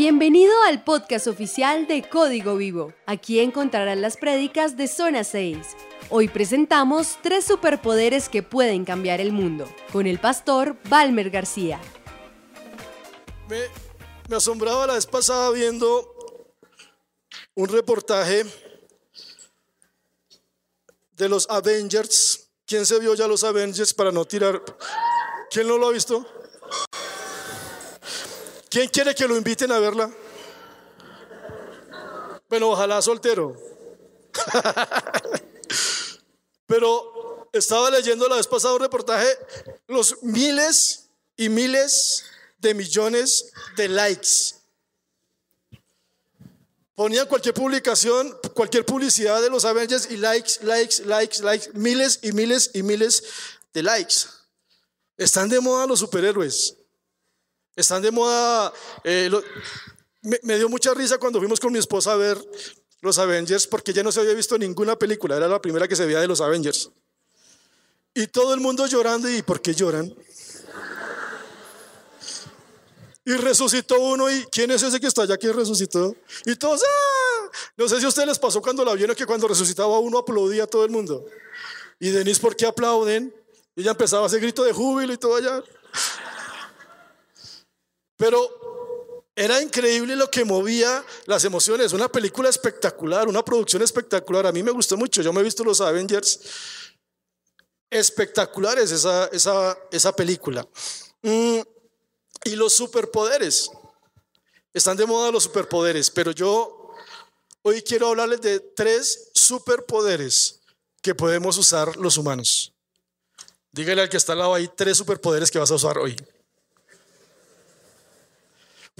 Bienvenido al podcast oficial de Código Vivo. Aquí encontrarán las prédicas de Zona 6. Hoy presentamos tres superpoderes que pueden cambiar el mundo, con el pastor Balmer García. Me, me asombraba la vez pasada viendo un reportaje de los Avengers. ¿Quién se vio ya los Avengers para no tirar? ¿Quién no lo ha visto? ¿Quién quiere que lo inviten a verla? Bueno, ojalá soltero. Pero estaba leyendo la vez pasada un reportaje, los miles y miles de millones de likes. Ponían cualquier publicación, cualquier publicidad de los Avengers y likes, likes, likes, likes, miles y miles y miles de likes. Están de moda los superhéroes. Están de moda. eh, me dio mucha risa cuando fuimos con mi esposa a ver los Avengers porque ya no se había visto ninguna película. Era la primera que se veía de los Avengers. Y todo el mundo llorando. ¿Y por qué lloran? Y resucitó uno. ¿Y quién es ese que está allá que resucitó? Y todos. ¡ah! No sé si a ustedes les pasó cuando la vieron que cuando resucitaba uno aplaudía a todo el mundo. Y Denise, ¿por qué aplauden? Y ella empezaba a hacer grito de júbilo y todo allá. Pero era increíble lo que movía las emociones. Una película espectacular, una producción espectacular. A mí me gustó mucho. Yo me he visto los Avengers. Espectaculares esa, esa, esa película. Mm, y los superpoderes. Están de moda los superpoderes, pero yo hoy quiero hablarles de tres superpoderes que podemos usar los humanos. Dígale al que está al lado ahí tres superpoderes que vas a usar hoy.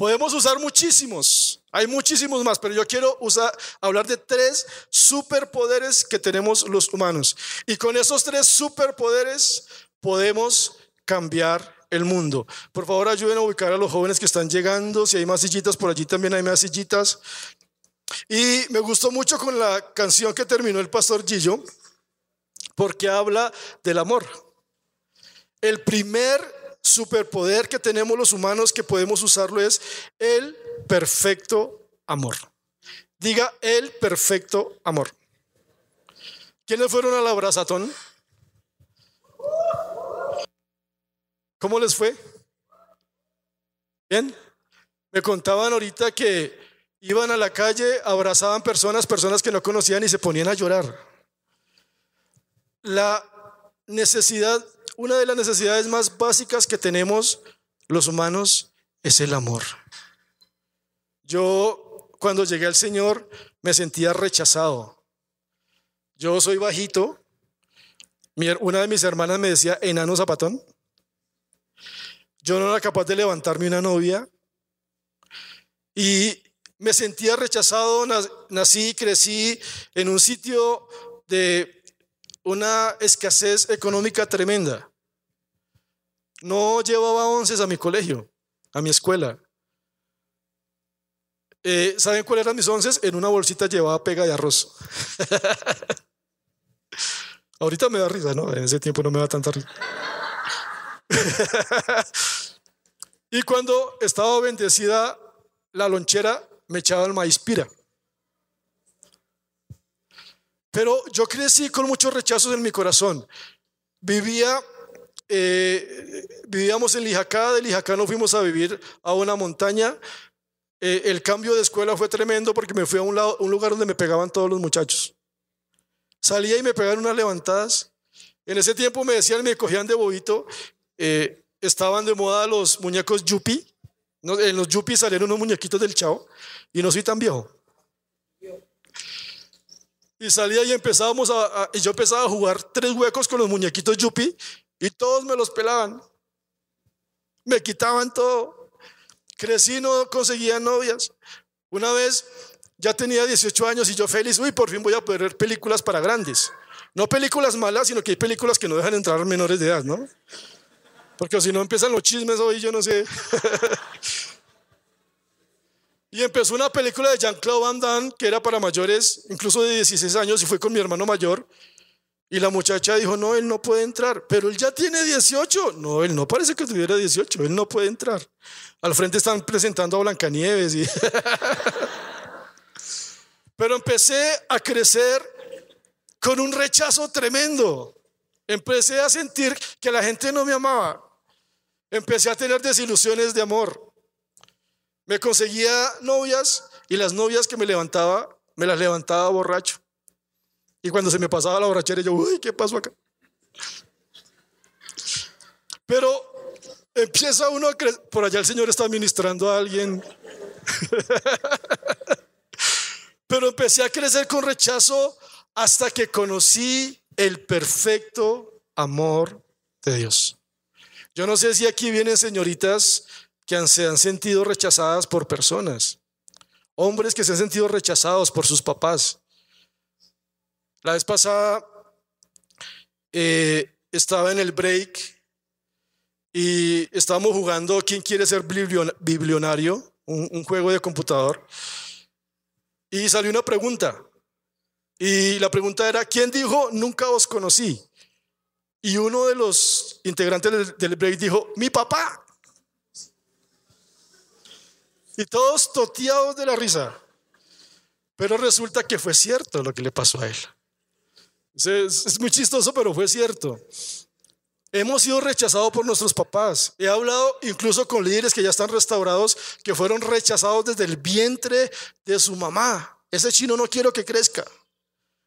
Podemos usar muchísimos, hay muchísimos más, pero yo quiero usar, hablar de tres superpoderes que tenemos los humanos. Y con esos tres superpoderes podemos cambiar el mundo. Por favor, ayuden a ubicar a los jóvenes que están llegando. Si hay más sillitas, por allí también hay más sillitas. Y me gustó mucho con la canción que terminó el pastor Gillo, porque habla del amor. El primer superpoder que tenemos los humanos que podemos usarlo es el perfecto amor. Diga el perfecto amor. ¿Quiénes fueron al abrazatón? ¿Cómo les fue? Bien. Me contaban ahorita que iban a la calle, abrazaban personas, personas que no conocían y se ponían a llorar. La necesidad, una de las necesidades más básicas que tenemos los humanos es el amor. Yo cuando llegué al Señor me sentía rechazado. Yo soy bajito. Una de mis hermanas me decía enano zapatón. Yo no era capaz de levantarme una novia. Y me sentía rechazado. Nac- Nací y crecí en un sitio de una escasez económica tremenda. No llevaba onces a mi colegio, a mi escuela. Eh, ¿Saben cuáles eran mis onces? En una bolsita llevaba pega de arroz. Ahorita me da risa, ¿no? En ese tiempo no me da tanta risa. y cuando estaba bendecida la lonchera, me echaba el maíz pira. Pero yo crecí con muchos rechazos en mi corazón. Vivía, eh, vivíamos en Lijacá, de Lijacá nos fuimos a vivir a una montaña. Eh, el cambio de escuela fue tremendo porque me fui a un, lado, un lugar donde me pegaban todos los muchachos. Salía y me pegaban unas levantadas. En ese tiempo me decían, me cogían de bobito, eh, estaban de moda los muñecos Yupi. En los Yupi salieron unos muñequitos del chavo y no soy tan viejo. Y salía y empezábamos a, a- y yo empezaba a jugar tres huecos con los muñequitos Yupi y todos me los pelaban. Me quitaban todo. Crecí, no conseguía novias. Una vez ya tenía 18 años y yo feliz, uy, por fin voy a poder ver películas para grandes. No películas malas, sino que hay películas que no dejan entrar menores de edad, ¿no? Porque si no empiezan los chismes hoy, yo no sé. Y empezó una película de Jean-Claude Van Damme que era para mayores, incluso de 16 años, y fue con mi hermano mayor. Y la muchacha dijo, no, él no puede entrar. Pero él ya tiene 18. No, él no parece que tuviera 18. Él no puede entrar. Al frente están presentando a Blancanieves. Y Pero empecé a crecer con un rechazo tremendo. Empecé a sentir que la gente no me amaba. Empecé a tener desilusiones de amor. Me conseguía novias y las novias que me levantaba, me las levantaba borracho. Y cuando se me pasaba la borrachera, yo, uy, ¿qué pasó acá? Pero empieza uno a creer, por allá el Señor está ministrando a alguien. Pero empecé a crecer con rechazo hasta que conocí el perfecto amor de Dios. Yo no sé si aquí vienen señoritas que se han sentido rechazadas por personas, hombres que se han sentido rechazados por sus papás. La vez pasada eh, estaba en el break y estábamos jugando ¿Quién quiere ser biblionario? un juego de computador. Y salió una pregunta. Y la pregunta era, ¿quién dijo nunca os conocí? Y uno de los integrantes del, break dijo, mi papá. Y todos toteados de la risa. Pero resulta que fue cierto lo que le pasó a él. Es, muy chistoso, pero fue cierto. Hemos sido rechazados por nuestros papás. He hablado incluso con líderes que ya están restaurados, que fueron rechazados desde el vientre de su mamá. Ese chino no quiero que crezca.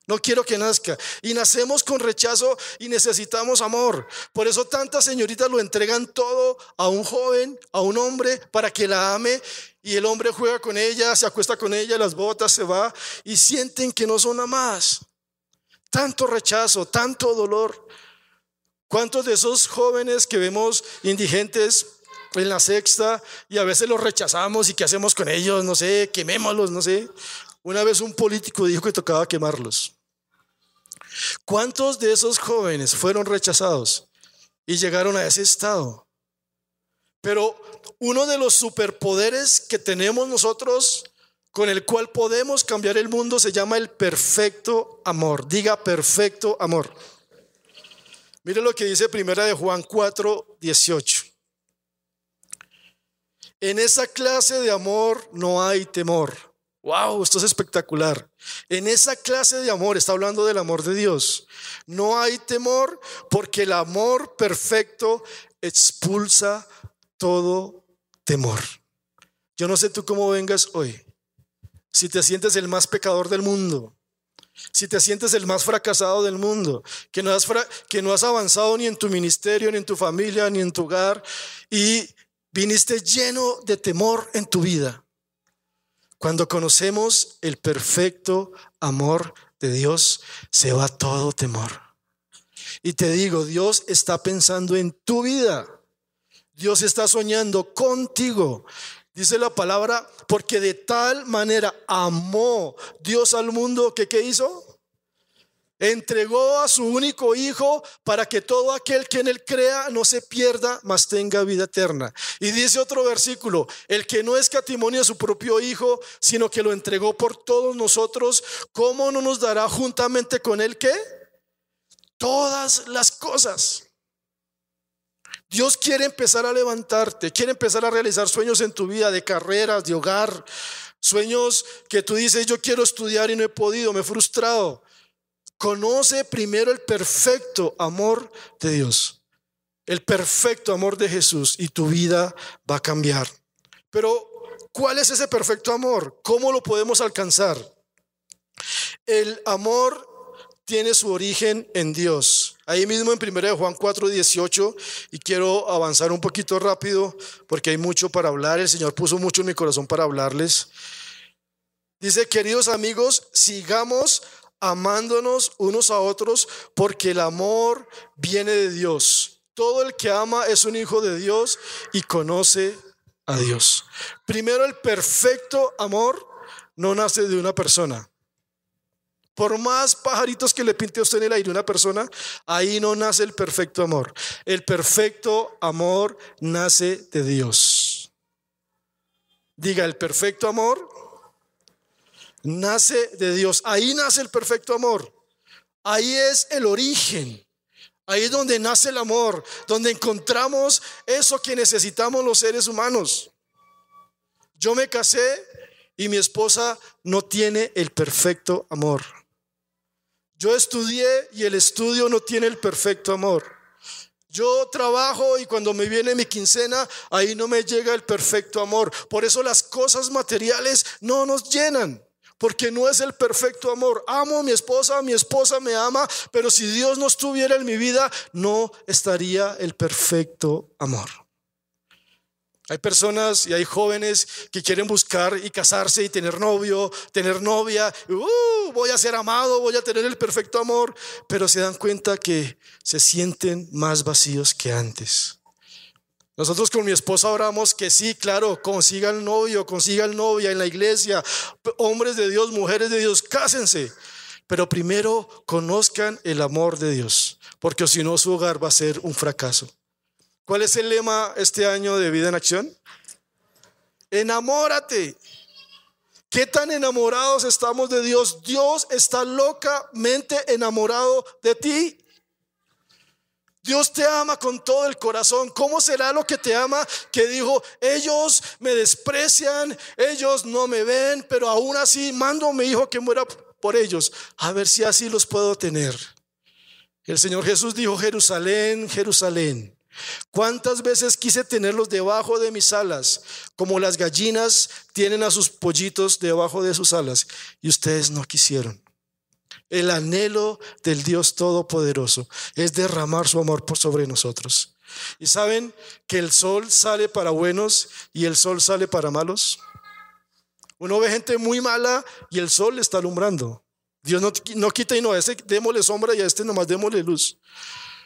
No quiero que nazca. Y nacemos con rechazo y necesitamos amor. Por eso tantas señoritas lo entregan todo a un joven, a un hombre, para que la ame. Y el hombre juega con ella, se acuesta con ella, las botas, se va. Y sienten que no son amadas. Tanto rechazo, tanto dolor. ¿Cuántos de esos jóvenes que vemos indigentes en la sexta y a veces los rechazamos y qué hacemos con ellos? No sé, quemémoslos, no sé. Una vez un político dijo que tocaba quemarlos. ¿Cuántos de esos jóvenes fueron rechazados y llegaron a ese estado? Pero uno de los superpoderes que tenemos nosotros con el cual podemos cambiar el mundo se llama el perfecto amor. Diga perfecto amor. Mire lo que dice primera de Juan 4, 18. En esa clase de amor no hay temor Wow, esto es espectacular. En esa clase de amor, está hablando del amor de Dios, no hay temor porque el amor perfecto expulsa todo temor. Yo no sé tú cómo vengas hoy. Si te sientes el más pecador del mundo, si te sientes el más fracasado del mundo, que no has, que no has avanzado ni en tu ministerio, ni en tu familia, ni en tu hogar, y viniste lleno de temor en tu vida cuando conocemos el perfecto amor de Dios, se va todo temor. Y te digo, Dios está pensando en tu vida. Dios está soñando contigo. Dice la palabra, porque de tal manera amó Dios al mundo que ¿qué hizo? entregó a su único hijo para que todo aquel que en él crea no se pierda, mas tenga vida eterna. Y dice otro versículo, el que no escatimonió a su propio hijo, sino que lo entregó por todos nosotros, ¿cómo no nos dará juntamente con él qué? Todas las cosas. Dios quiere empezar a levantarte, quiere empezar a realizar sueños en tu vida de carreras, de hogar, sueños que tú dices, yo quiero estudiar y no he podido, me he frustrado. Conoce primero el perfecto amor de Dios, el perfecto amor de Jesús y tu vida va a cambiar. Pero, ¿cuál es ese perfecto amor? ¿Cómo lo podemos alcanzar? El amor tiene su origen en Dios. Ahí mismo en 1 Juan 4, 18, y quiero avanzar un poquito rápido porque hay mucho para hablar. El Señor puso mucho en mi corazón para hablarles. Dice, queridos amigos, sigamos amándonos unos a otros, porque el amor viene de Dios. Todo el que ama es un hijo de Dios y conoce a Dios. Primero, el perfecto amor no nace de una persona. Por más pajaritos que le pinte usted en el aire una persona, ahí no nace el perfecto amor. El perfecto amor nace de Dios. Diga, el perfecto amor nace de Dios. Ahí nace el perfecto amor. Ahí es el origen. Ahí es donde nace el amor, donde encontramos eso que necesitamos los seres humanos. Yo me casé y mi esposa no tiene el perfecto amor. Yo estudié y el estudio no tiene el perfecto amor. Yo trabajo y cuando me viene mi quincena, ahí no me llega el perfecto amor. Por eso las cosas materiales no nos llenan, porque no es el perfecto amor. Amo a mi esposa, mi esposa me ama, pero si Dios no estuviera en mi vida, no estaría el perfecto amor. Hay personas y hay jóvenes que quieren buscar y casarse y tener novio, tener novia. Uh, voy a ser amado, voy a tener el perfecto amor, pero se dan cuenta que se sienten más vacíos que antes. Nosotros con mi esposa oramos que sí, claro, consigan novio, consigan novia en la iglesia, hombres de Dios, mujeres de Dios, cásense. Pero primero conozcan el amor de Dios, porque si no su hogar va a ser un fracaso. ¿Cuál es el lema este año de vida en acción? Enamórate. ¿Qué tan enamorados estamos de Dios? Dios está locamente enamorado de ti. Dios te ama con todo el corazón. ¿Cómo será lo que te ama que dijo, ellos me desprecian, ellos no me ven, pero aún así mando a mi hijo que muera por ellos, a ver si así los puedo tener? El Señor Jesús dijo, Jerusalén, Jerusalén, ¿Cuántas veces quise tenerlos debajo de mis alas, como las gallinas tienen a sus pollitos debajo de sus alas, y ustedes no quisieron? El anhelo del Dios Todopoderoso es derramar su amor por sobre nosotros. ¿Y saben que el sol sale para buenos y el sol sale para malos? Uno ve gente muy mala y el sol está alumbrando. Dios no, no quita y no, a este démosle sombra y a este nomás démosle luz.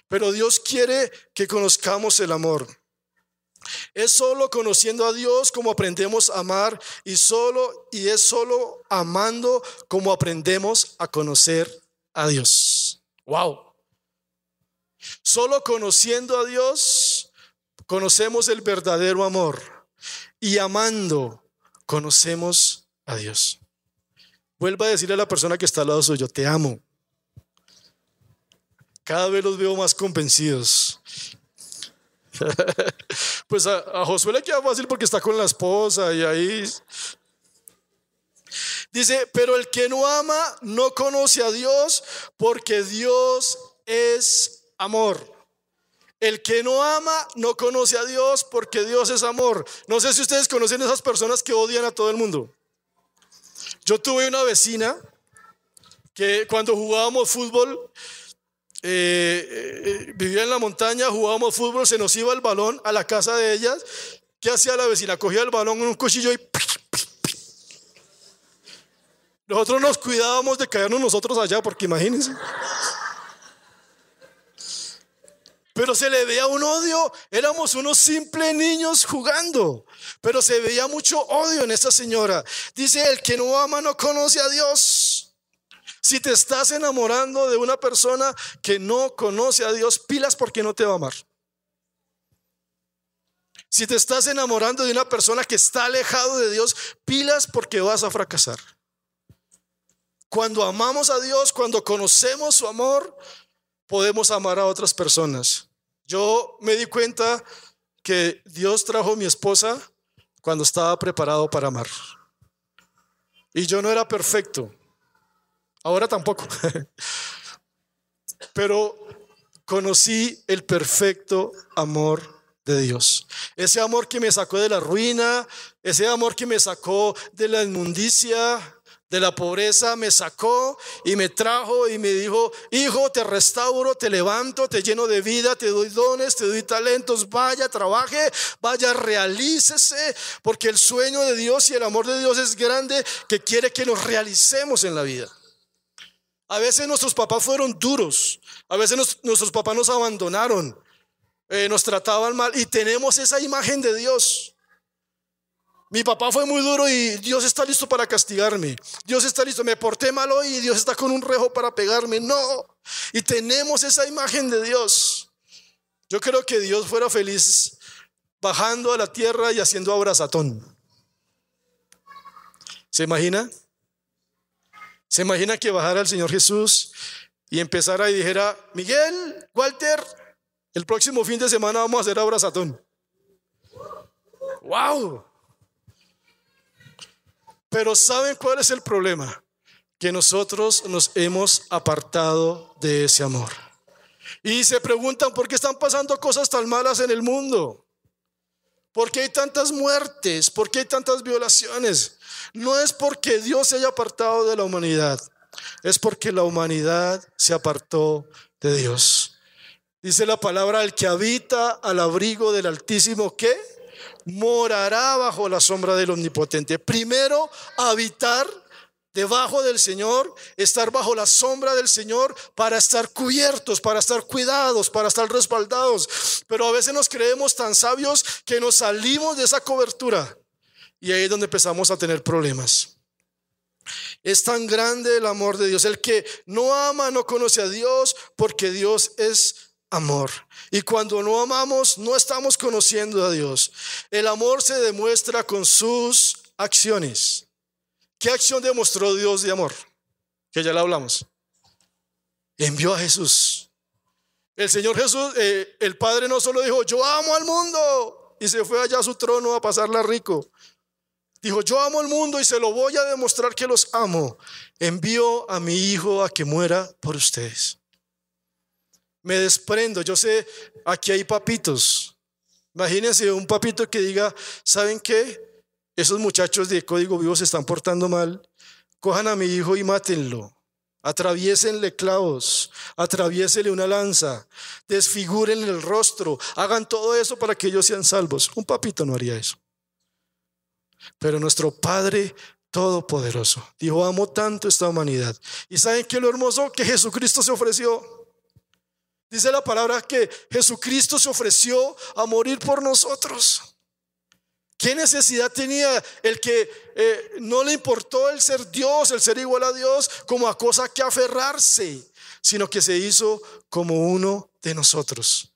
Pero Dios quiere que conozcamos el amor. Es solo conociendo a Dios como aprendemos a amar y solo y es solo amando como aprendemos a conocer a Dios. Wow. Solo conociendo a Dios conocemos el verdadero amor y amando conocemos a Dios. Vuelva a decirle a la persona que está al lado suyo, te amo. Cada vez los veo más convencidos. pues a, Josué le queda fácil porque está con la esposa y ahí. Dice, pero el que no ama no conoce a Dios porque Dios es amor. El que no ama no conoce a Dios porque Dios es amor. No sé si ustedes conocen esas personas que odian a todo el mundo. Yo tuve una vecina que cuando jugábamos fútbol, eh, eh, vivía en la montaña, jugábamos fútbol, se nos iba el balón a la casa de ellas. ¿Qué hacía la vecina? Cogía el balón en un cuchillo y... Nosotros nos cuidábamos de caernos nosotros allá, porque imagínense. Pero se le veía un odio, éramos unos simples niños jugando, pero se veía mucho odio en esta señora. Dice, el que no ama no conoce a Dios. Si te estás enamorando de una persona que no conoce a Dios, pilas porque no te va a amar. Si te estás enamorando de una persona que está alejado de Dios, pilas porque vas a fracasar. Cuando amamos a Dios, cuando conocemos su amor, podemos amar a otras personas. Yo me di cuenta que Dios trajo a mi esposa cuando estaba preparado para amar. Y yo no era perfecto. Ahora tampoco. Pero conocí el perfecto amor de Dios. Ese amor que me sacó de la ruina, ese amor que me sacó de la inmundicia, de la pobreza, me sacó y me trajo y me dijo, hijo, te restauro, te levanto, te lleno de vida, te doy dones, te doy talentos, vaya, trabaje, vaya, realícese, porque el sueño de Dios y el amor de Dios es grande que quiere que nos realicemos en la vida. A veces nuestros papás fueron duros, a veces nuestros papás nos abandonaron, eh, nos trataban mal y tenemos esa imagen de Dios. Mi papá fue muy duro y Dios está listo para castigarme. Dios está listo, me porté mal hoy y Dios está con un rejo para pegarme. No, y tenemos esa imagen de Dios. Yo creo que Dios fuera feliz bajando a la tierra y haciendo abrazatón. ¿Se imagina? ¿Se imagina que bajara el Señor Jesús y empezara y dijera, Miguel, Walter, el próximo fin de semana vamos a hacer abrazatón. ¡Wow! Pero ¿saben cuál es el problema? Que nosotros nos hemos apartado de ese amor. Y se preguntan por qué están pasando cosas tan malas en el mundo. ¿Por qué hay tantas muertes? ¿Por qué hay tantas violaciones? No es porque Dios se haya apartado de la humanidad, es porque la humanidad se apartó de Dios. Dice la palabra, el que habita al abrigo del Altísimo, ¿qué? Morará bajo la sombra del Omnipotente. Primero, habitar debajo del Señor, estar bajo la sombra del Señor para estar cubiertos, para estar cuidados, para estar respaldados. Pero a veces nos creemos tan sabios que nos salimos de esa cobertura y ahí es donde empezamos a tener problemas. Es tan grande el amor de Dios. El que no ama no conoce a Dios porque Dios es amor. Y cuando no amamos, no estamos conociendo a Dios. El amor se demuestra con sus acciones. ¿Qué acción demostró Dios de amor? Que ya la hablamos. Envió a Jesús. El Señor Jesús, eh, el Padre no solo dijo, yo amo al mundo, y se fue allá a su trono a pasarla rico. Dijo, yo amo al mundo y se lo voy a demostrar que los amo. Envío a mi hijo a que muera por ustedes. Me desprendo, yo sé, aquí hay papitos. Imagínense un papito que diga, ¿saben qué? Esos muchachos de código vivo se están portando mal, cojan a mi hijo y mátenlo. Atraviesenle clavos, atraviesele una lanza, desfiguren el rostro, hagan todo eso para que ellos sean salvos. Un papito no haría eso. Pero nuestro Padre Todopoderoso dijo, amo tanto esta humanidad. ¿Y saben qué lo hermoso? Que Jesucristo se ofreció. Dice la palabra que Jesucristo se ofreció a morir por nosotros. ¿Qué necesidad tenía el que eh, no le importó el ser Dios, el ser igual a Dios, como a cosa que aferrarse, sino que se hizo como uno de nosotros?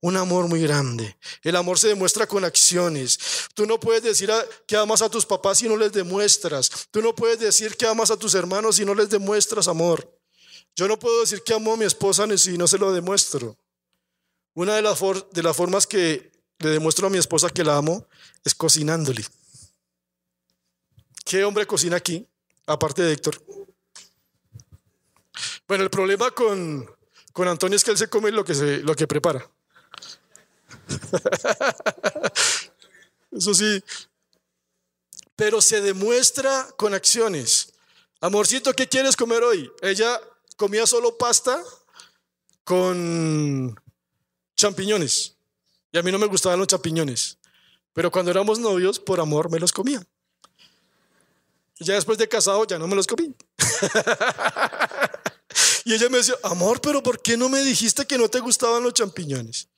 Un amor muy grande. El amor se demuestra con acciones. Tú no puedes decir que amas a tus papás si no les demuestras. Tú no puedes decir que amas a tus hermanos si no les demuestras amor. Yo no puedo decir que amo a mi esposa si no se lo demuestro. Una de las, de las formas que le demuestro a mi esposa que la amo es cocinándole. ¿Qué hombre cocina aquí? Aparte de Héctor. Bueno, el problema con, con Antonio es que él se come lo que, se, lo que prepara. Eso sí. Pero se demuestra con acciones. Amorcito, ¿qué quieres comer hoy? Ella comía solo pasta con champiñones. Y a mí no me gustaban los champiñones. Pero cuando éramos novios, por amor me los comía. Ya después de casado, ya no me los comí. y ella me decía, amor, pero ¿por qué no me dijiste que no te gustaban los champiñones?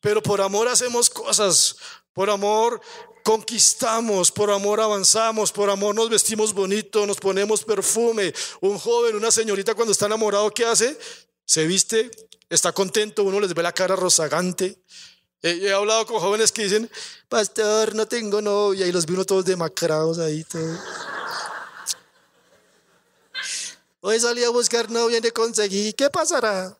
Pero por amor hacemos cosas, por amor conquistamos, por amor avanzamos, por amor nos vestimos bonito, nos ponemos perfume. Un joven, una señorita cuando está enamorado, ¿qué hace? Se viste, está contento, uno les ve la cara rozagante, He, hablado con jóvenes que dicen, pastor, no tengo novia, y los vino todos demacrados ahí. Todo. Hoy salí a buscar novia y no conseguí, ¿qué pasará?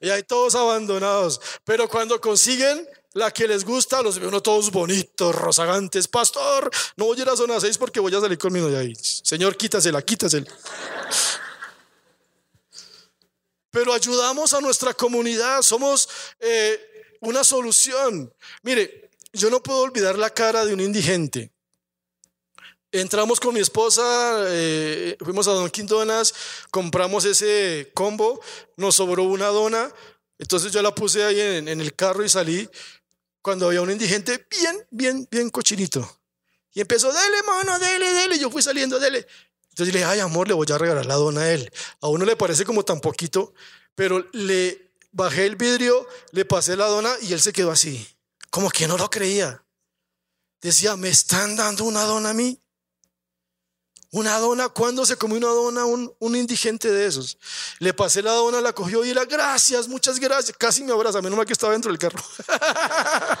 Y hay todos abandonados. Pero cuando consiguen la que les gusta, los veo todos bonitos, rozagantes. Pastor, no voy a ir a zona 6 porque voy a salir con mi novia ahí. Señor, quítasela, quítasela pero ayudamos a nuestra comunidad, somos eh, una solución. Mire, yo no puedo olvidar la cara de un indigente. Entramos con mi esposa, eh, fuimos a Don Donas, compramos ese combo, nos sobró una dona, entonces yo la puse ahí en, el carro y salí cuando había un indigente bien, bien, bien cochinito. Y empezó, dele, mono, dele, dele. Yo fui saliendo, dele. Entonces le dije, ay amor, le voy a regalar la dona a él. A uno le parece como tan poquito, pero le bajé el vidrio, le pasé la dona y él se quedó así, como que no lo creía. Decía, ¿me están dando una dona a mí? Una dona, ¿cuándo se comió una dona un, un, indigente de esos? Le pasé la dona, la cogió y era, gracias, muchas gracias. Casi me abraza, menos mal que estaba dentro del carro.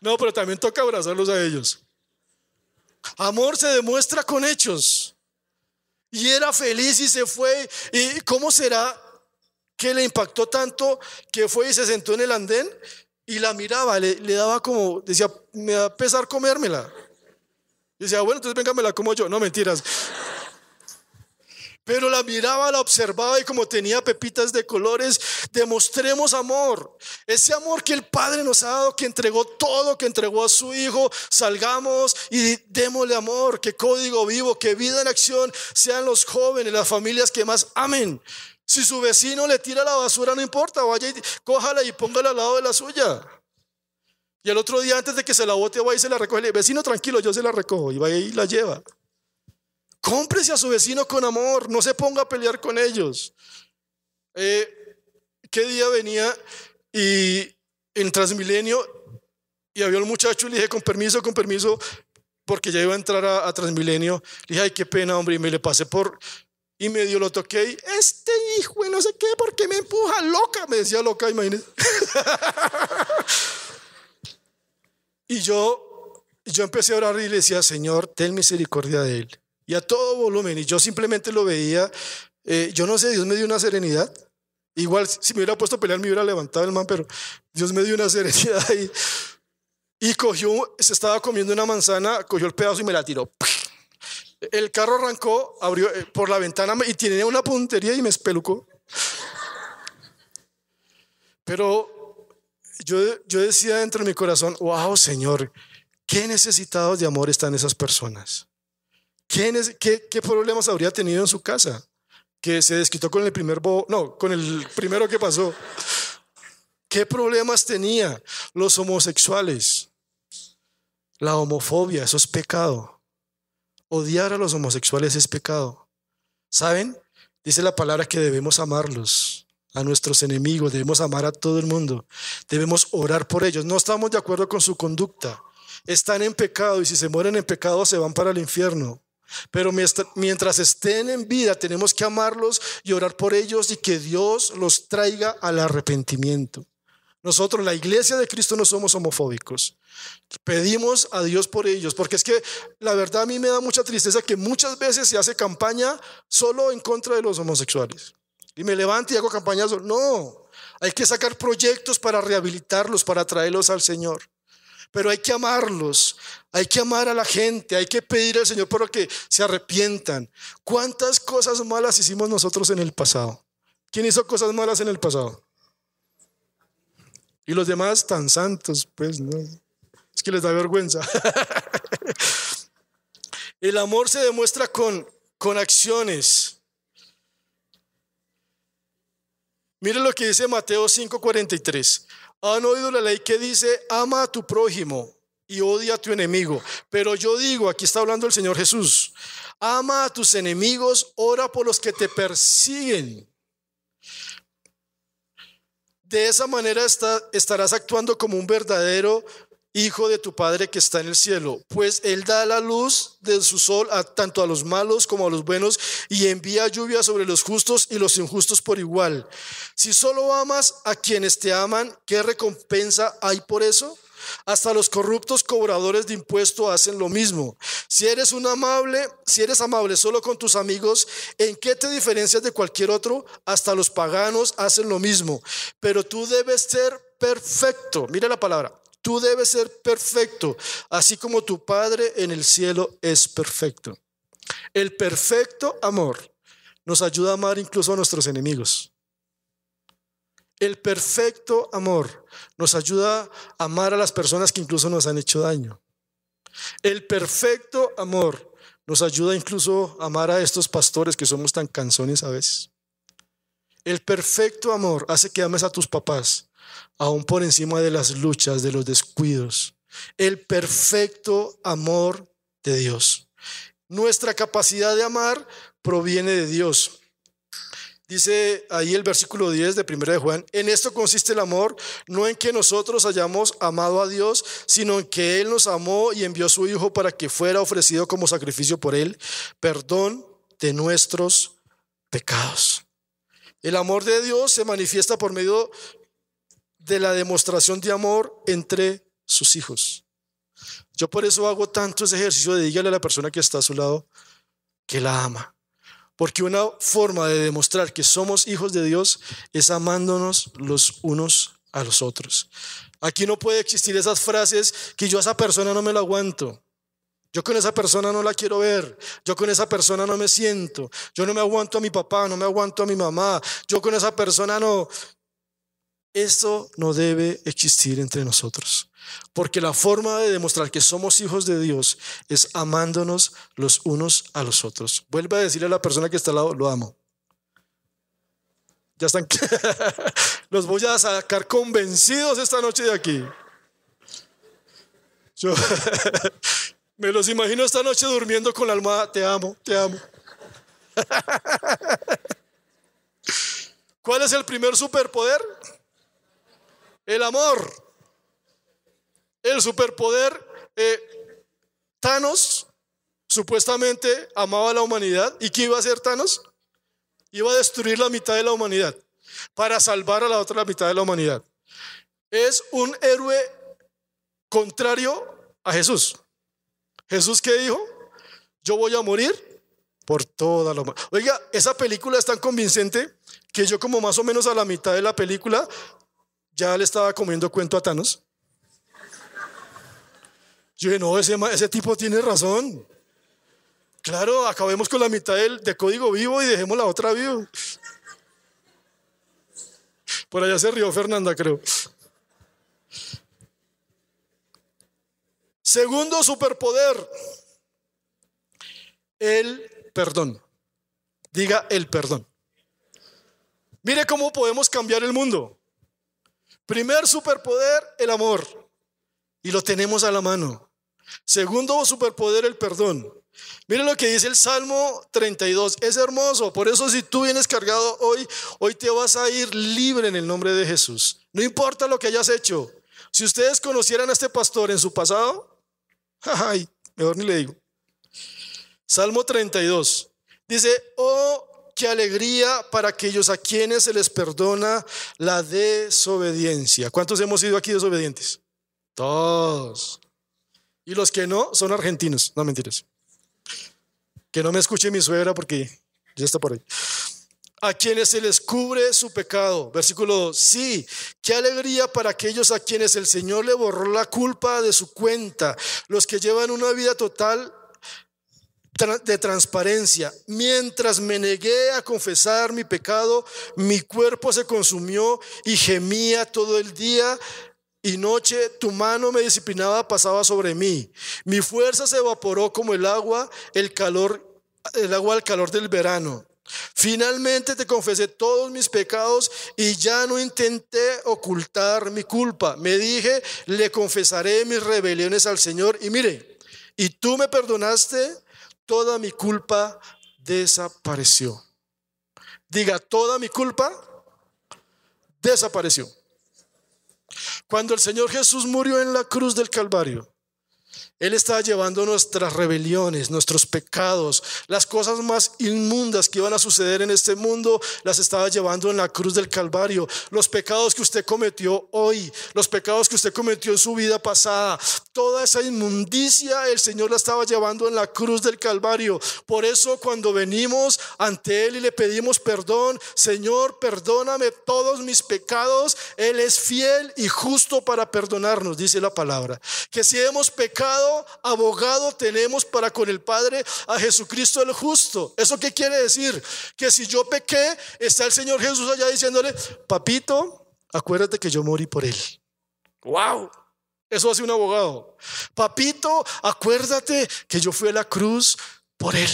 no, pero también toca abrazarlos a ellos. Amor se demuestra con hechos. Y era feliz y se fue. ¿Y cómo será que le impactó tanto que fue y se sentó en el andén y la miraba? Le, daba como, decía, me da pesar comérmela. Y decía, bueno, entonces venga, la como yo. No, mentiras. Pero la miraba, la observaba y como tenía pepitas de colores, demostremos amor. Ese amor que el Padre nos ha dado, que entregó todo, que entregó a su Hijo. Salgamos y démosle amor. Que código vivo, que vida en acción sean los jóvenes, las familias que más amen. Si su vecino le tira la basura, no importa, vaya y cójala y póngala al lado de la suya. Y el otro día, antes de que se la bote, vaya y se la recoge. Vecino, tranquilo, yo se la recojo. Y vaya y la lleva. Cómprese a su vecino con amor, no se ponga a pelear con ellos. Eh, ¿Qué día venía y en Transmilenio y había un muchacho y le dije, con permiso, con permiso, porque ya iba a entrar a, Transmilenio. Le dije, ay, qué pena, hombre, y me le pasé por, y medio lo toqué y, este hijo, no sé qué, ¿por qué me empuja? Loca, me decía loca, imagínese. y yo, yo empecé a orar y le decía, Señor, ten misericordia de él y a todo volumen. Y yo simplemente lo veía. Eh, yo no sé, Dios me dio una serenidad. Igual, si me hubiera puesto a pelear, me hubiera levantado el man, pero Dios me dio una serenidad ahí. Y cogió, se estaba comiendo una manzana, cogió el pedazo y me la tiró. El carro arrancó, abrió eh, por la ventana y tenía una puntería y me espelucó. Pero yo, yo decía dentro de mi corazón, wow, Señor, qué necesitados de amor están esas personas qué, qué, problemas habría tenido en su casa? Que se desquitó con el primer bo, no, con el primero que pasó. ¿Qué problemas tenía los homosexuales? La homofobia, eso es pecado. Odiar a los homosexuales es pecado. ¿Saben? Dice la palabra que debemos amarlos, a nuestros enemigos, debemos amar a todo el mundo, debemos orar por ellos. No estamos de acuerdo con su conducta. Están en pecado y si se mueren en pecado se van para el infierno. Pero mientras estén en vida tenemos que amarlos y orar por ellos y que Dios los traiga al arrepentimiento. Nosotros, la iglesia de Cristo, no somos homofóbicos. Pedimos a Dios por ellos, porque es que la verdad a mí me da mucha tristeza que muchas veces se hace campaña solo en contra de los homosexuales. Y me levanto y hago campañas. No, hay que sacar proyectos para rehabilitarlos, para traerlos al Señor pero hay que amarlos, hay que amar a la gente, hay que pedir al Señor para que se arrepientan. ¿Cuántas cosas malas hicimos nosotros en el pasado? ¿Quién hizo cosas malas en el pasado? Y los demás tan santos, pues no. Es que les da vergüenza. el amor se demuestra con, con acciones. Mire lo que dice Mateo 5:43. Han oído la ley que dice, ama a tu prójimo y odia a tu enemigo. Pero yo digo, aquí está hablando el Señor Jesús, ama a tus enemigos, ora por los que te persiguen. De esa manera estarás actuando como un verdadero hijo de tu Padre que está en el cielo, pues Él da la luz de su sol a, tanto a los malos como a los buenos y envía lluvia sobre los justos y los injustos por igual. Si solo amas a quienes te aman, ¿qué recompensa hay por eso? Hasta los corruptos cobradores de impuestos hacen lo mismo. Si eres un amable, si eres amable solo con tus amigos, ¿en qué te diferencias de cualquier otro? Hasta los paganos hacen lo mismo. Pero tú debes ser perfecto. Mira la palabra Tú debes ser perfecto, así como tu Padre en el cielo es perfecto. El perfecto amor nos ayuda a amar incluso a nuestros enemigos. El perfecto amor nos ayuda a amar a las personas que incluso nos han hecho daño. El perfecto amor nos ayuda incluso a amar a estos pastores que somos tan canzones a veces. El perfecto amor hace que ames a tus papás, aún por encima de las luchas, de los descuidos. El perfecto amor de Dios. Nuestra capacidad de amar proviene de Dios. Dice ahí el versículo 10 de 1 de Juan, en esto consiste el amor, no en que nosotros hayamos amado a Dios, sino en que Él nos amó y envió a su Hijo para que fuera ofrecido como sacrificio por Él, perdón de nuestros pecados. El amor de Dios se manifiesta por medio de la demostración de amor entre sus hijos. Yo por eso hago tanto ese ejercicio de dígale a la persona que está a su lado que la ama. Porque una forma de demostrar que somos hijos de Dios es amándonos los unos a los otros. Aquí no puede existir esas frases que yo a esa persona no me lo aguanto. Yo con esa persona no la quiero ver. Yo con esa persona no me siento. Yo no me aguanto a mi papá, no me aguanto a mi mamá. Yo con esa persona no. Eso no debe existir entre nosotros. Porque la forma de demostrar que somos hijos de Dios es amándonos los unos a los otros. Vuelve a decirle a la persona que está al lado, lo amo. Ya están. los voy a sacar convencidos esta noche de aquí. Yo me los imagino esta noche durmiendo con la almohada. Te amo, te amo. ¿Cuál es el primer superpoder? El amor. El superpoder. Eh, Thanos supuestamente amaba a la humanidad. ¿Y qué iba a hacer Thanos? Iba a destruir la mitad de la humanidad para salvar a la otra mitad de la humanidad. Es un héroe contrario a Jesús. Jesús qué dijo? Yo voy a morir por toda la humanidad. Oiga, esa película es tan convincente que yo como más o menos a la mitad de la película ya le estaba comiendo cuento a Thanos. Yo dije, no, ese, ese tipo tiene razón. Claro, acabemos con la mitad del, de código vivo y dejemos la otra vivo. Por allá se rió Fernanda, creo. Segundo superpoder, el perdón. Diga el perdón. Mire cómo podemos cambiar el mundo. Primer superpoder, el amor. Y lo tenemos a la mano. Segundo superpoder, el perdón. Mire lo que dice el Salmo 32. Es hermoso. Por eso si tú vienes cargado hoy, hoy te vas a ir libre en el nombre de Jesús. No importa lo que hayas hecho. Si ustedes conocieran a este pastor en su pasado, ay, mejor ni le digo. Salmo 32. Dice, oh, qué alegría para aquellos a quienes se les perdona la desobediencia. ¿Cuántos hemos sido aquí desobedientes? Todos. Y los que no son argentinos, no mentiras. Que no me escuche mi suegra porque ya está por ahí. A quienes se les cubre su pecado. Versículo 2. Sí, qué alegría para aquellos a quienes el Señor le borró la culpa de su cuenta. Los que llevan una vida total de transparencia. Mientras me negué a confesar mi pecado, mi cuerpo se consumió y gemía todo el día y noche tu mano me disciplinaba, pasaba sobre mí. Mi fuerza se evaporó como el agua, el calor, el agua al calor del verano. Finalmente te confesé todos mis pecados y ya no intenté ocultar mi culpa. Me dije, le confesaré mis rebeliones al Señor y mire, y tú me perdonaste, toda mi culpa desapareció. Diga, toda mi culpa desapareció. Cuando el Señor Jesús murió en la cruz del Calvario, él estaba llevando nuestras rebeliones, nuestros pecados, las cosas más inmundas que iban a suceder en este mundo, las estaba llevando en la cruz del Calvario. Los pecados que usted cometió hoy, los pecados que usted cometió en su vida pasada, toda esa inmundicia el Señor la estaba llevando en la cruz del Calvario. Por eso cuando venimos ante Él y le pedimos perdón, Señor, perdóname todos mis pecados, Él es fiel y justo para perdonarnos, dice la palabra. Que si hemos pecado, abogado tenemos para con el Padre a Jesucristo el justo. ¿Eso qué quiere decir? Que si yo pequé, está el Señor Jesús allá diciéndole, papito, acuérdate que yo morí por él. ¡Wow! Eso hace un abogado. Papito, acuérdate que yo fui a la cruz por él.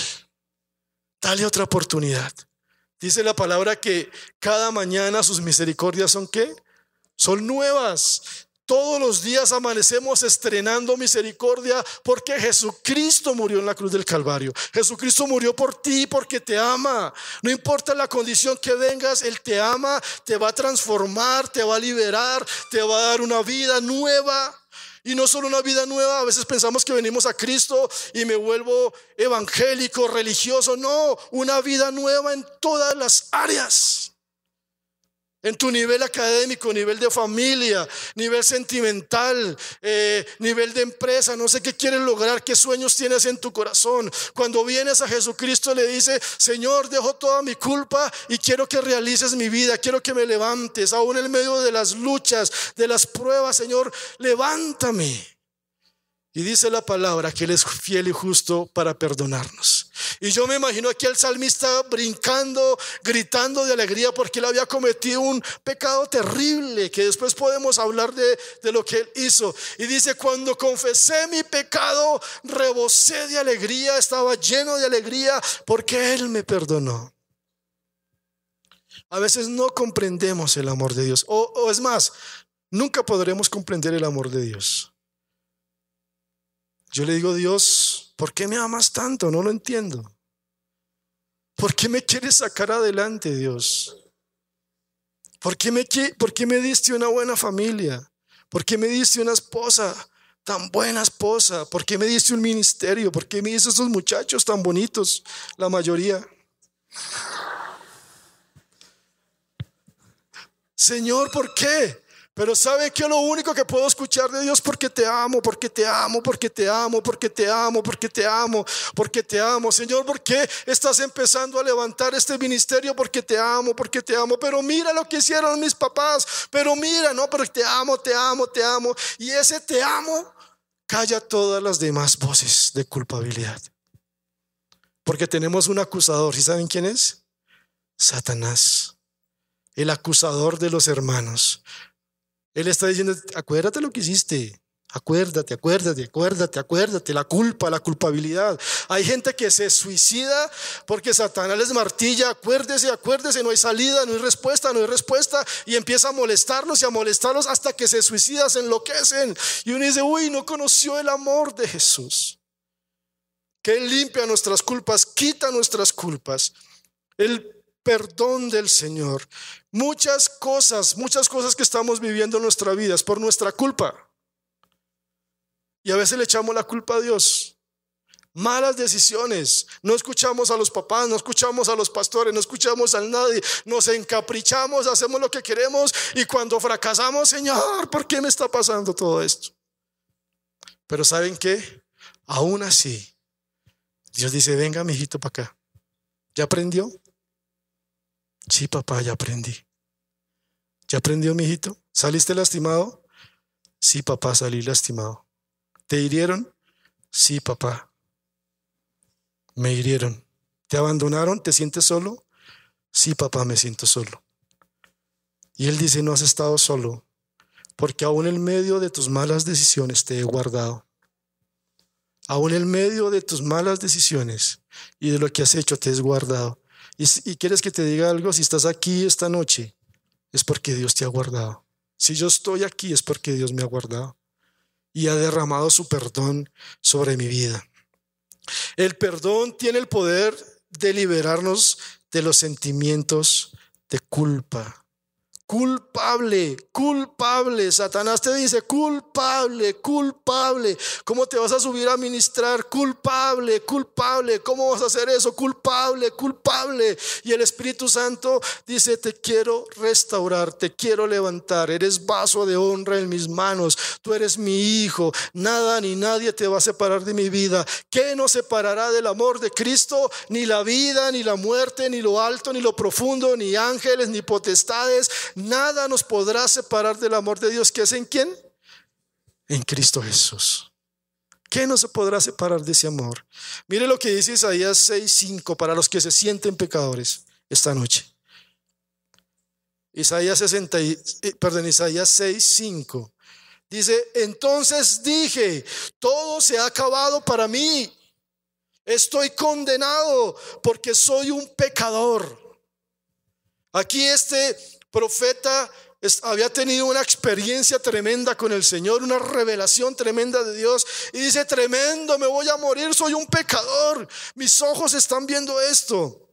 Dale otra oportunidad. Dice la palabra que cada mañana sus misericordias son qué? Son nuevas. Todos los días amanecemos estrenando misericordia porque Jesucristo murió en la cruz del Calvario. Jesucristo murió por ti porque te ama. No importa la condición que vengas, Él te ama, te va a transformar, te va a liberar, te va a dar una vida nueva. Y no solo una vida nueva, a veces pensamos que venimos a Cristo y me vuelvo evangélico, religioso. No, una vida nueva en todas las áreas. En tu nivel académico, nivel de familia, nivel sentimental, eh, nivel de empresa, no sé qué quieres lograr, qué sueños tienes en tu corazón. Cuando vienes a Jesucristo le dice, Señor, dejo toda mi culpa y quiero que realices mi vida, quiero que me levantes, aún en medio de las luchas, de las pruebas, Señor, levántame. Y dice la palabra que Él es fiel y justo para perdonarnos. Y yo me imagino aquí el salmista brincando, gritando de alegría porque él había cometido un pecado terrible, que después podemos hablar de, de lo que él hizo. Y dice, cuando confesé mi pecado, rebosé de alegría, estaba lleno de alegría porque Él me perdonó. A veces no comprendemos el amor de Dios. O es más, nunca podremos comprender el amor de Dios. Yo le digo, Dios, ¿por qué me amas tanto? No lo entiendo. ¿Por qué me quieres sacar adelante, Dios? ¿Por qué me, por qué me diste una buena familia? ¿Por qué me diste una esposa, tan buena esposa? ¿Por qué me diste un ministerio? ¿Por qué me diste esos muchachos tan bonitos, la mayoría? Señor, ¿por qué? Pero ¿sabe que lo único que puedo escuchar de Dios? Porque te amo, porque te amo, porque te amo, porque te amo, porque te amo, porque te amo. Señor, ¿por qué estás empezando a levantar este ministerio? Porque te amo, porque te amo. Pero mira lo que hicieron mis papás. Pero mira, no, pero te amo, te amo, te amo. Y ese te amo calla todas las demás voces de culpabilidad. Porque tenemos un acusador. ¿Y saben quién es? Satanás el acusador de los hermanos. Él está diciendo, acuérdate lo que hiciste. Acuérdate, acuérdate, acuérdate, acuérdate, la culpa, la culpabilidad. Hay gente que se suicida porque Satanás les martilla, acuérdese, acuérdese, no hay salida, no hay respuesta, no hay respuesta, y empieza a molestarlos y a molestarlos hasta que se suicidan, se enloquecen. Y uno dice, uy, no conoció el amor de Jesús, que Él limpia nuestras culpas, quita nuestras culpas. Él perdón del Señor. Muchas cosas, muchas cosas que estamos viviendo en nuestra vida es por nuestra culpa. Y a veces le echamos la culpa a Dios. Malas decisiones. No escuchamos a los papás, no escuchamos a los pastores, no escuchamos a nadie. Nos encaprichamos, hacemos lo que queremos y cuando fracasamos, Señor, ¿por qué me está pasando todo esto? Pero ¿saben qué? Aún así, Dios dice, venga, mi hijito, para acá. ¿Ya aprendió? Sí, papá, ya aprendí. ¿Ya aprendió, mi hijito? ¿Saliste lastimado? Sí, papá, salí lastimado. ¿Te hirieron? Sí, papá. Me hirieron. ¿Te abandonaron? ¿Te sientes solo? Sí, papá, me siento solo. Y él dice, no has estado solo, porque aún en medio de tus malas decisiones te he guardado. Aún en medio de tus malas decisiones y de lo que has hecho te he guardado. Y, quieres que te diga algo, si estás aquí esta noche, es porque Dios te ha guardado. Si yo estoy aquí es porque Dios me ha guardado y ha derramado su perdón sobre mi vida. El perdón tiene el poder de liberarnos de los sentimientos de culpa, Culpable, culpable. Satanás te dice, culpable, culpable. ¿Cómo te vas a subir a ministrar? Culpable, culpable. ¿Cómo vas a hacer eso? Culpable, culpable. Y el Espíritu Santo dice, te quiero restaurar, te quiero levantar. Eres vaso de honra en mis manos. Tú eres mi hijo. Nada ni nadie te va a separar de mi vida. ¿Qué nos separará del amor de Cristo? Ni la vida, ni la muerte, ni lo alto, ni lo profundo, ni ángeles, ni potestades Nada nos podrá separar del amor de Dios que es en quién? En Cristo Jesús. ¿Qué no se podrá separar de ese amor? Mire lo que dice Isaías 6:5 para los que se sienten pecadores esta noche. Isaías 60, eh, perdón, Isaías 6:5. Dice, "Entonces dije, todo se ha acabado para mí. Estoy condenado porque soy un pecador." Aquí este profeta había tenido una experiencia tremenda con el Señor, una revelación tremenda de Dios. Y dice, tremendo, me voy a morir, soy un pecador. Mis ojos están viendo esto.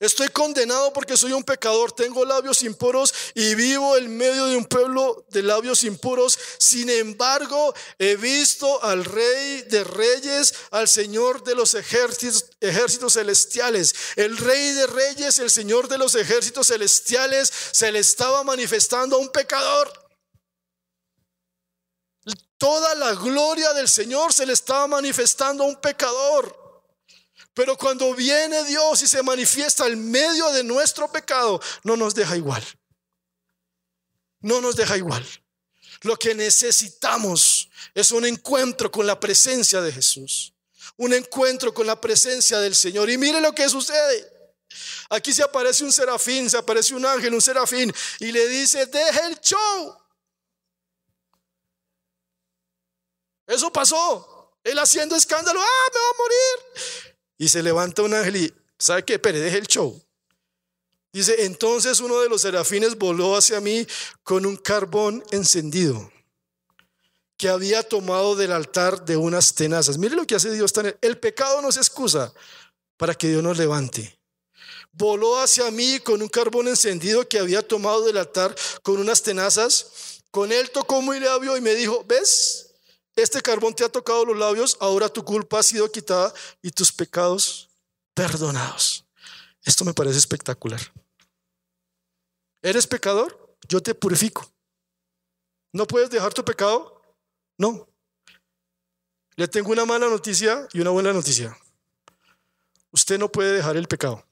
Estoy condenado porque soy un pecador, tengo labios impuros y vivo en medio de un pueblo de labios impuros. Sin embargo, he visto al Rey de Reyes, al Señor de los ejércitos, celestiales. El Rey de Reyes, el Señor de los ejércitos celestiales, se le estaba manifestando a un pecador. Toda la gloria del Señor se le estaba manifestando a un pecador. Pero cuando viene Dios y se manifiesta en medio de nuestro pecado, no nos deja igual. No nos deja igual. Lo que necesitamos es un encuentro con la presencia de Jesús. Un encuentro con la presencia del Señor. Y mire lo que sucede. Aquí se aparece un serafín, se aparece un ángel, un serafín, y le dice, deje el show. Eso pasó. Él haciendo escándalo, ah, me va a morir. Y se levanta un ángel y, ¿sabe qué? Pero deje el show. Dice, entonces uno de los serafines voló hacia mí con un carbón encendido que había tomado del altar de unas tenazas. Mire lo que hace Dios. El pecado no se excusa para que Dios nos levante. Voló hacia mí con un carbón encendido que había tomado del altar con unas tenazas. Con él tocó muy labio y me dijo, ¿ves? Este carbón te ha tocado los labios, ahora tu culpa ha sido quitada y tus pecados perdonados. Esto me parece espectacular. ¿Eres pecador? Yo te purifico. ¿No puedes dejar tu pecado? No. Le tengo una mala noticia y una buena noticia. Usted no puede dejar el pecado.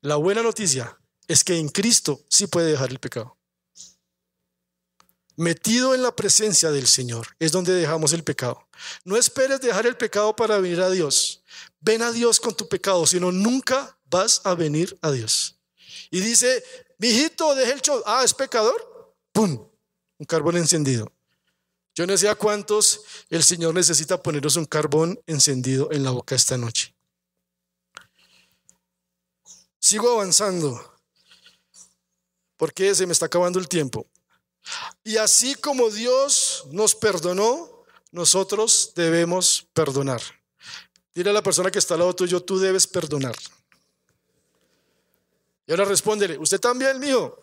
La buena noticia es que en Cristo sí puede dejar el pecado metido en la presencia del Señor, es donde dejamos el pecado. No esperes dejar el pecado para venir a Dios. Ven a Dios con tu pecado, sino nunca vas a venir a Dios. Y dice, mijito, deje el show. Ah, es pecador. ¡Pum! Un carbón encendido. Yo no sé a cuántos el Señor necesita poneros un carbón encendido en la boca esta noche. Sigo avanzando porque se me está acabando el tiempo. Y así como Dios nos perdonó, nosotros debemos perdonar. Dile a la persona que está al lado tuyo, tú debes perdonar. Y ahora respóndele, ¿usted también, mío?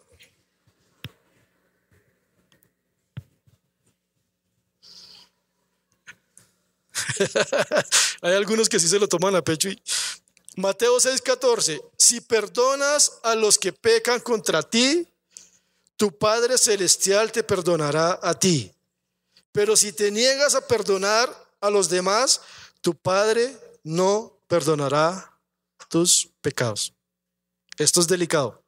Hay algunos que sí se lo toman a pecho. Y... Mateo 6:14, si perdonas a los que pecan contra ti, tu Padre Celestial te perdonará a ti. Pero si te niegas a perdonar a los demás, tu Padre no perdonará tus pecados. Esto es delicado.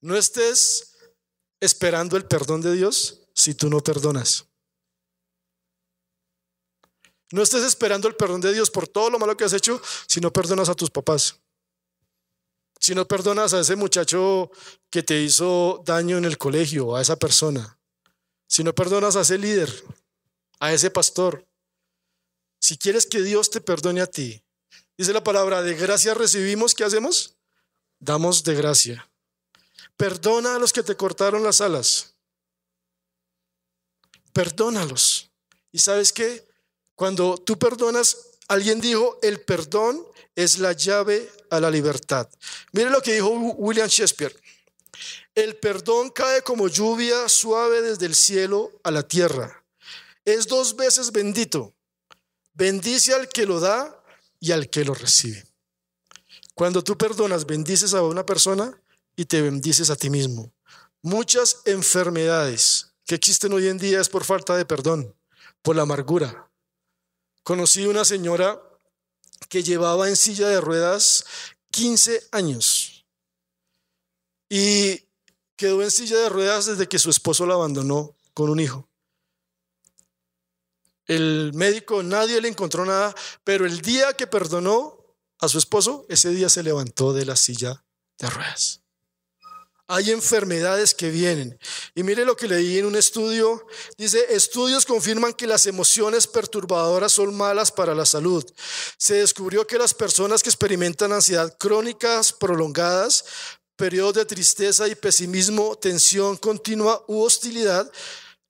No estés esperando el perdón de Dios si tú no perdonas. No estés esperando el perdón de Dios por todo lo malo que has hecho si no perdonas a tus papás si no perdonas a ese muchacho que te hizo daño en el colegio, a esa persona, si no perdonas a ese líder, a ese pastor, si quieres que Dios te perdone a ti, dice la palabra, de gracia recibimos, ¿qué hacemos? Damos de gracia. Perdona a los que te cortaron las alas. Perdónalos. ¿Y sabes qué? Cuando tú perdonas, alguien dijo, el perdón es la llave a la libertad. Mire lo que dijo William Shakespeare. El perdón cae como lluvia suave desde el cielo a la tierra. Es dos veces bendito. Bendice al que lo da y al que lo recibe. Cuando tú perdonas, bendices a una persona y te bendices a ti mismo. Muchas enfermedades que existen hoy en día es por falta de perdón, por la amargura. Conocí una señora que llevaba en silla de ruedas 15 años y quedó en silla de ruedas desde que su esposo la abandonó con un hijo. El médico, nadie le encontró nada, pero el día que perdonó a su esposo, ese día se levantó de la silla de ruedas. Hay enfermedades que vienen. Y mire lo que leí en un estudio. Dice, estudios confirman que las emociones perturbadoras son malas para la salud. Se descubrió que las personas que experimentan ansiedad crónicas prolongadas, periodos de tristeza y pesimismo, tensión continua u hostilidad,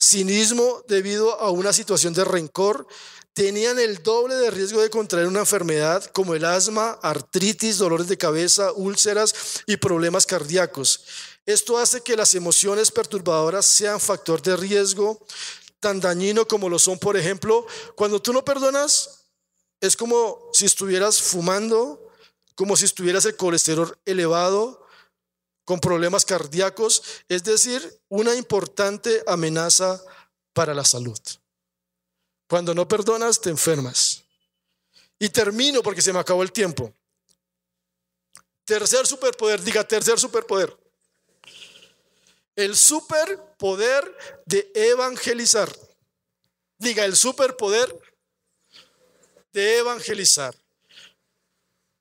cinismo debido a una situación de rencor, tenían el doble de riesgo de contraer una enfermedad como el asma, artritis, dolores de cabeza, úlceras y problemas cardíacos. Esto hace que las emociones perturbadoras sean factor de riesgo tan dañino como lo son, por ejemplo, cuando tú no perdonas, es como si estuvieras fumando, como si estuvieras el colesterol elevado, con problemas cardíacos, es decir, una importante amenaza para la salud. Cuando no perdonas, te enfermas. Y termino porque se me acabó el tiempo. Tercer superpoder, diga tercer superpoder. El superpoder de evangelizar. Diga el superpoder de evangelizar.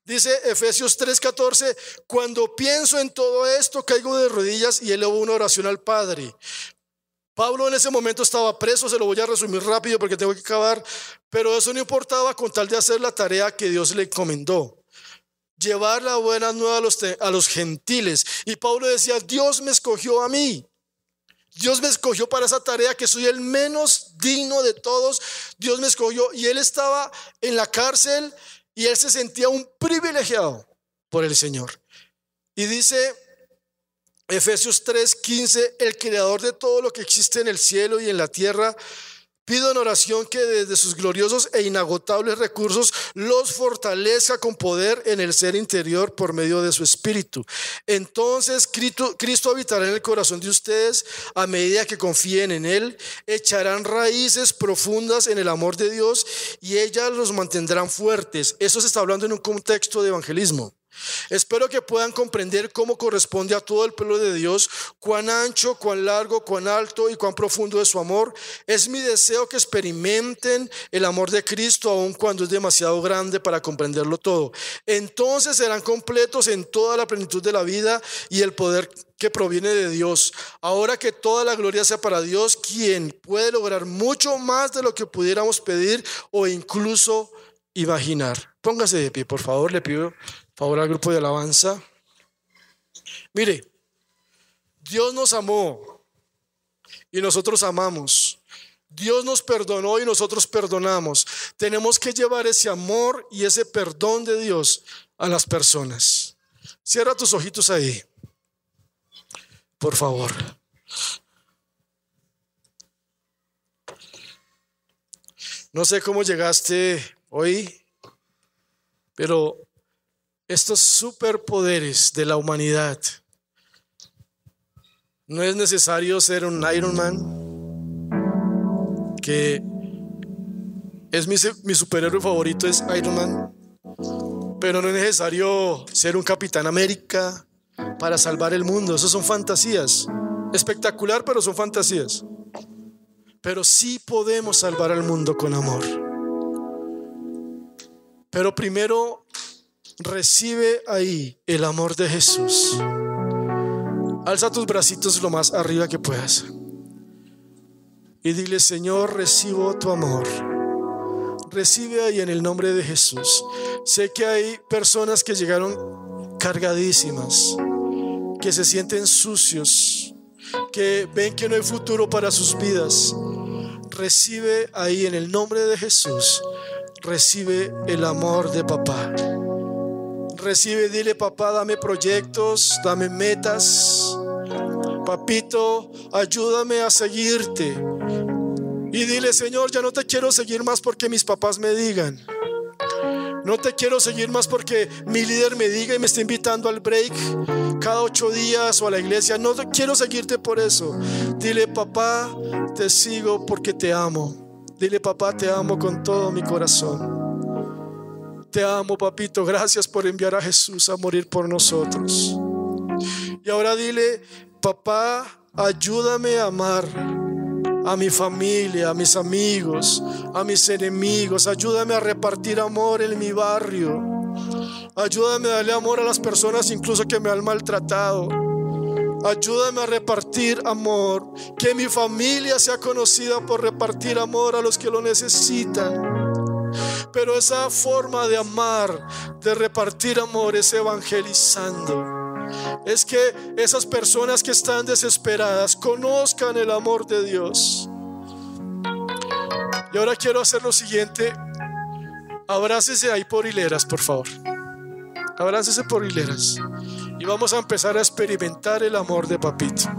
Dice Efesios 3:14, cuando pienso en todo esto, caigo de rodillas y elevo una oración al Padre. Pablo en ese momento estaba preso, se lo voy a resumir rápido porque tengo que acabar, pero eso no importaba con tal de hacer la tarea que Dios le encomendó. Llevar la buena nueva a los, a los gentiles. Y Pablo decía, Dios me escogió a mí. Dios me escogió para esa tarea que soy el menos digno de todos. Dios me escogió y él estaba en la cárcel y él se sentía un privilegiado por el Señor. Y dice Efesios 3:15, el creador de todo lo que existe en el cielo y en la tierra, pido en oración que desde sus gloriosos e inagotables recursos los fortalezca con poder en el ser interior por medio de su espíritu. Entonces Cristo, habitará en el corazón de ustedes a medida que confíen en Él, echarán raíces profundas en el amor de Dios y ellas los mantendrán fuertes. Eso se está hablando en un contexto de evangelismo. Espero que puedan comprender cómo corresponde a todo el pueblo de Dios, cuán ancho, cuán largo, cuán alto y cuán profundo es su amor. Es mi deseo que experimenten el amor de Cristo aun cuando es demasiado grande para comprenderlo todo. Entonces serán completos en toda la plenitud de la vida y el poder que proviene de Dios. Ahora que toda la gloria sea para Dios, quien puede lograr mucho más de lo que pudiéramos pedir o incluso imaginar. Póngase de pie, por favor, le pido favor al grupo de alabanza. Mire, Dios nos amó y nosotros amamos. Dios nos perdonó y nosotros perdonamos. Tenemos que llevar ese amor y ese perdón de Dios a las personas. Cierra tus ojitos ahí. Por favor. No sé cómo llegaste hoy, pero estos superpoderes de la humanidad. No es necesario ser un Iron Man, que es mi, superhéroe favorito, es Iron Man, pero no es necesario ser un Capitán América para salvar el mundo. Esas son fantasías. Espectacular, pero son fantasías. Pero sí podemos salvar al mundo con amor. Pero primero Recibe ahí el amor de Jesús. Alza tus bracitos lo más arriba que puedas. Y dile, Señor, recibo tu amor. Recibe ahí en el nombre de Jesús. Sé que hay personas que llegaron cargadísimas, que se sienten sucios, que ven que no hay futuro para sus vidas. Recibe ahí en el nombre de Jesús. Recibe el amor de papá. Recibe, dile, papá, dame proyectos, dame metas. Papito, ayúdame a seguirte. Y dile, Señor, ya no te quiero seguir más porque mis papás me digan. No te quiero seguir más porque mi líder me diga y me está invitando al break cada ocho días o a la iglesia. No quiero seguirte por eso. Dile, papá, te sigo porque te amo. Dile, papá, te amo con todo mi corazón. Te amo, papito. Gracias por enviar a Jesús a morir por nosotros. Y ahora dile, papá, ayúdame a amar a mi familia, a mis amigos, a mis enemigos. Ayúdame a repartir amor en mi barrio. Ayúdame a darle amor a las personas incluso que me han maltratado. Ayúdame a repartir amor. Que mi familia sea conocida por repartir amor a los que lo necesitan. Pero esa forma de amar, de repartir amor, es evangelizando. Es que esas personas que están desesperadas conozcan el amor de Dios. Y ahora quiero hacer lo siguiente. Abrácese ahí por hileras, por favor. Abrácese por hileras. Y vamos a empezar a experimentar el amor de Papito.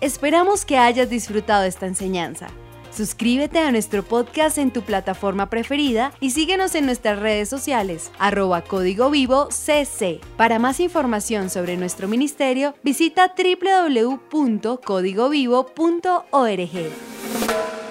Esperamos que hayas disfrutado esta enseñanza. Suscríbete a nuestro podcast en tu plataforma preferida y síguenos en nuestras redes sociales, arroba código vivo cc. Para más información sobre nuestro ministerio, visita www.códigovivo.org.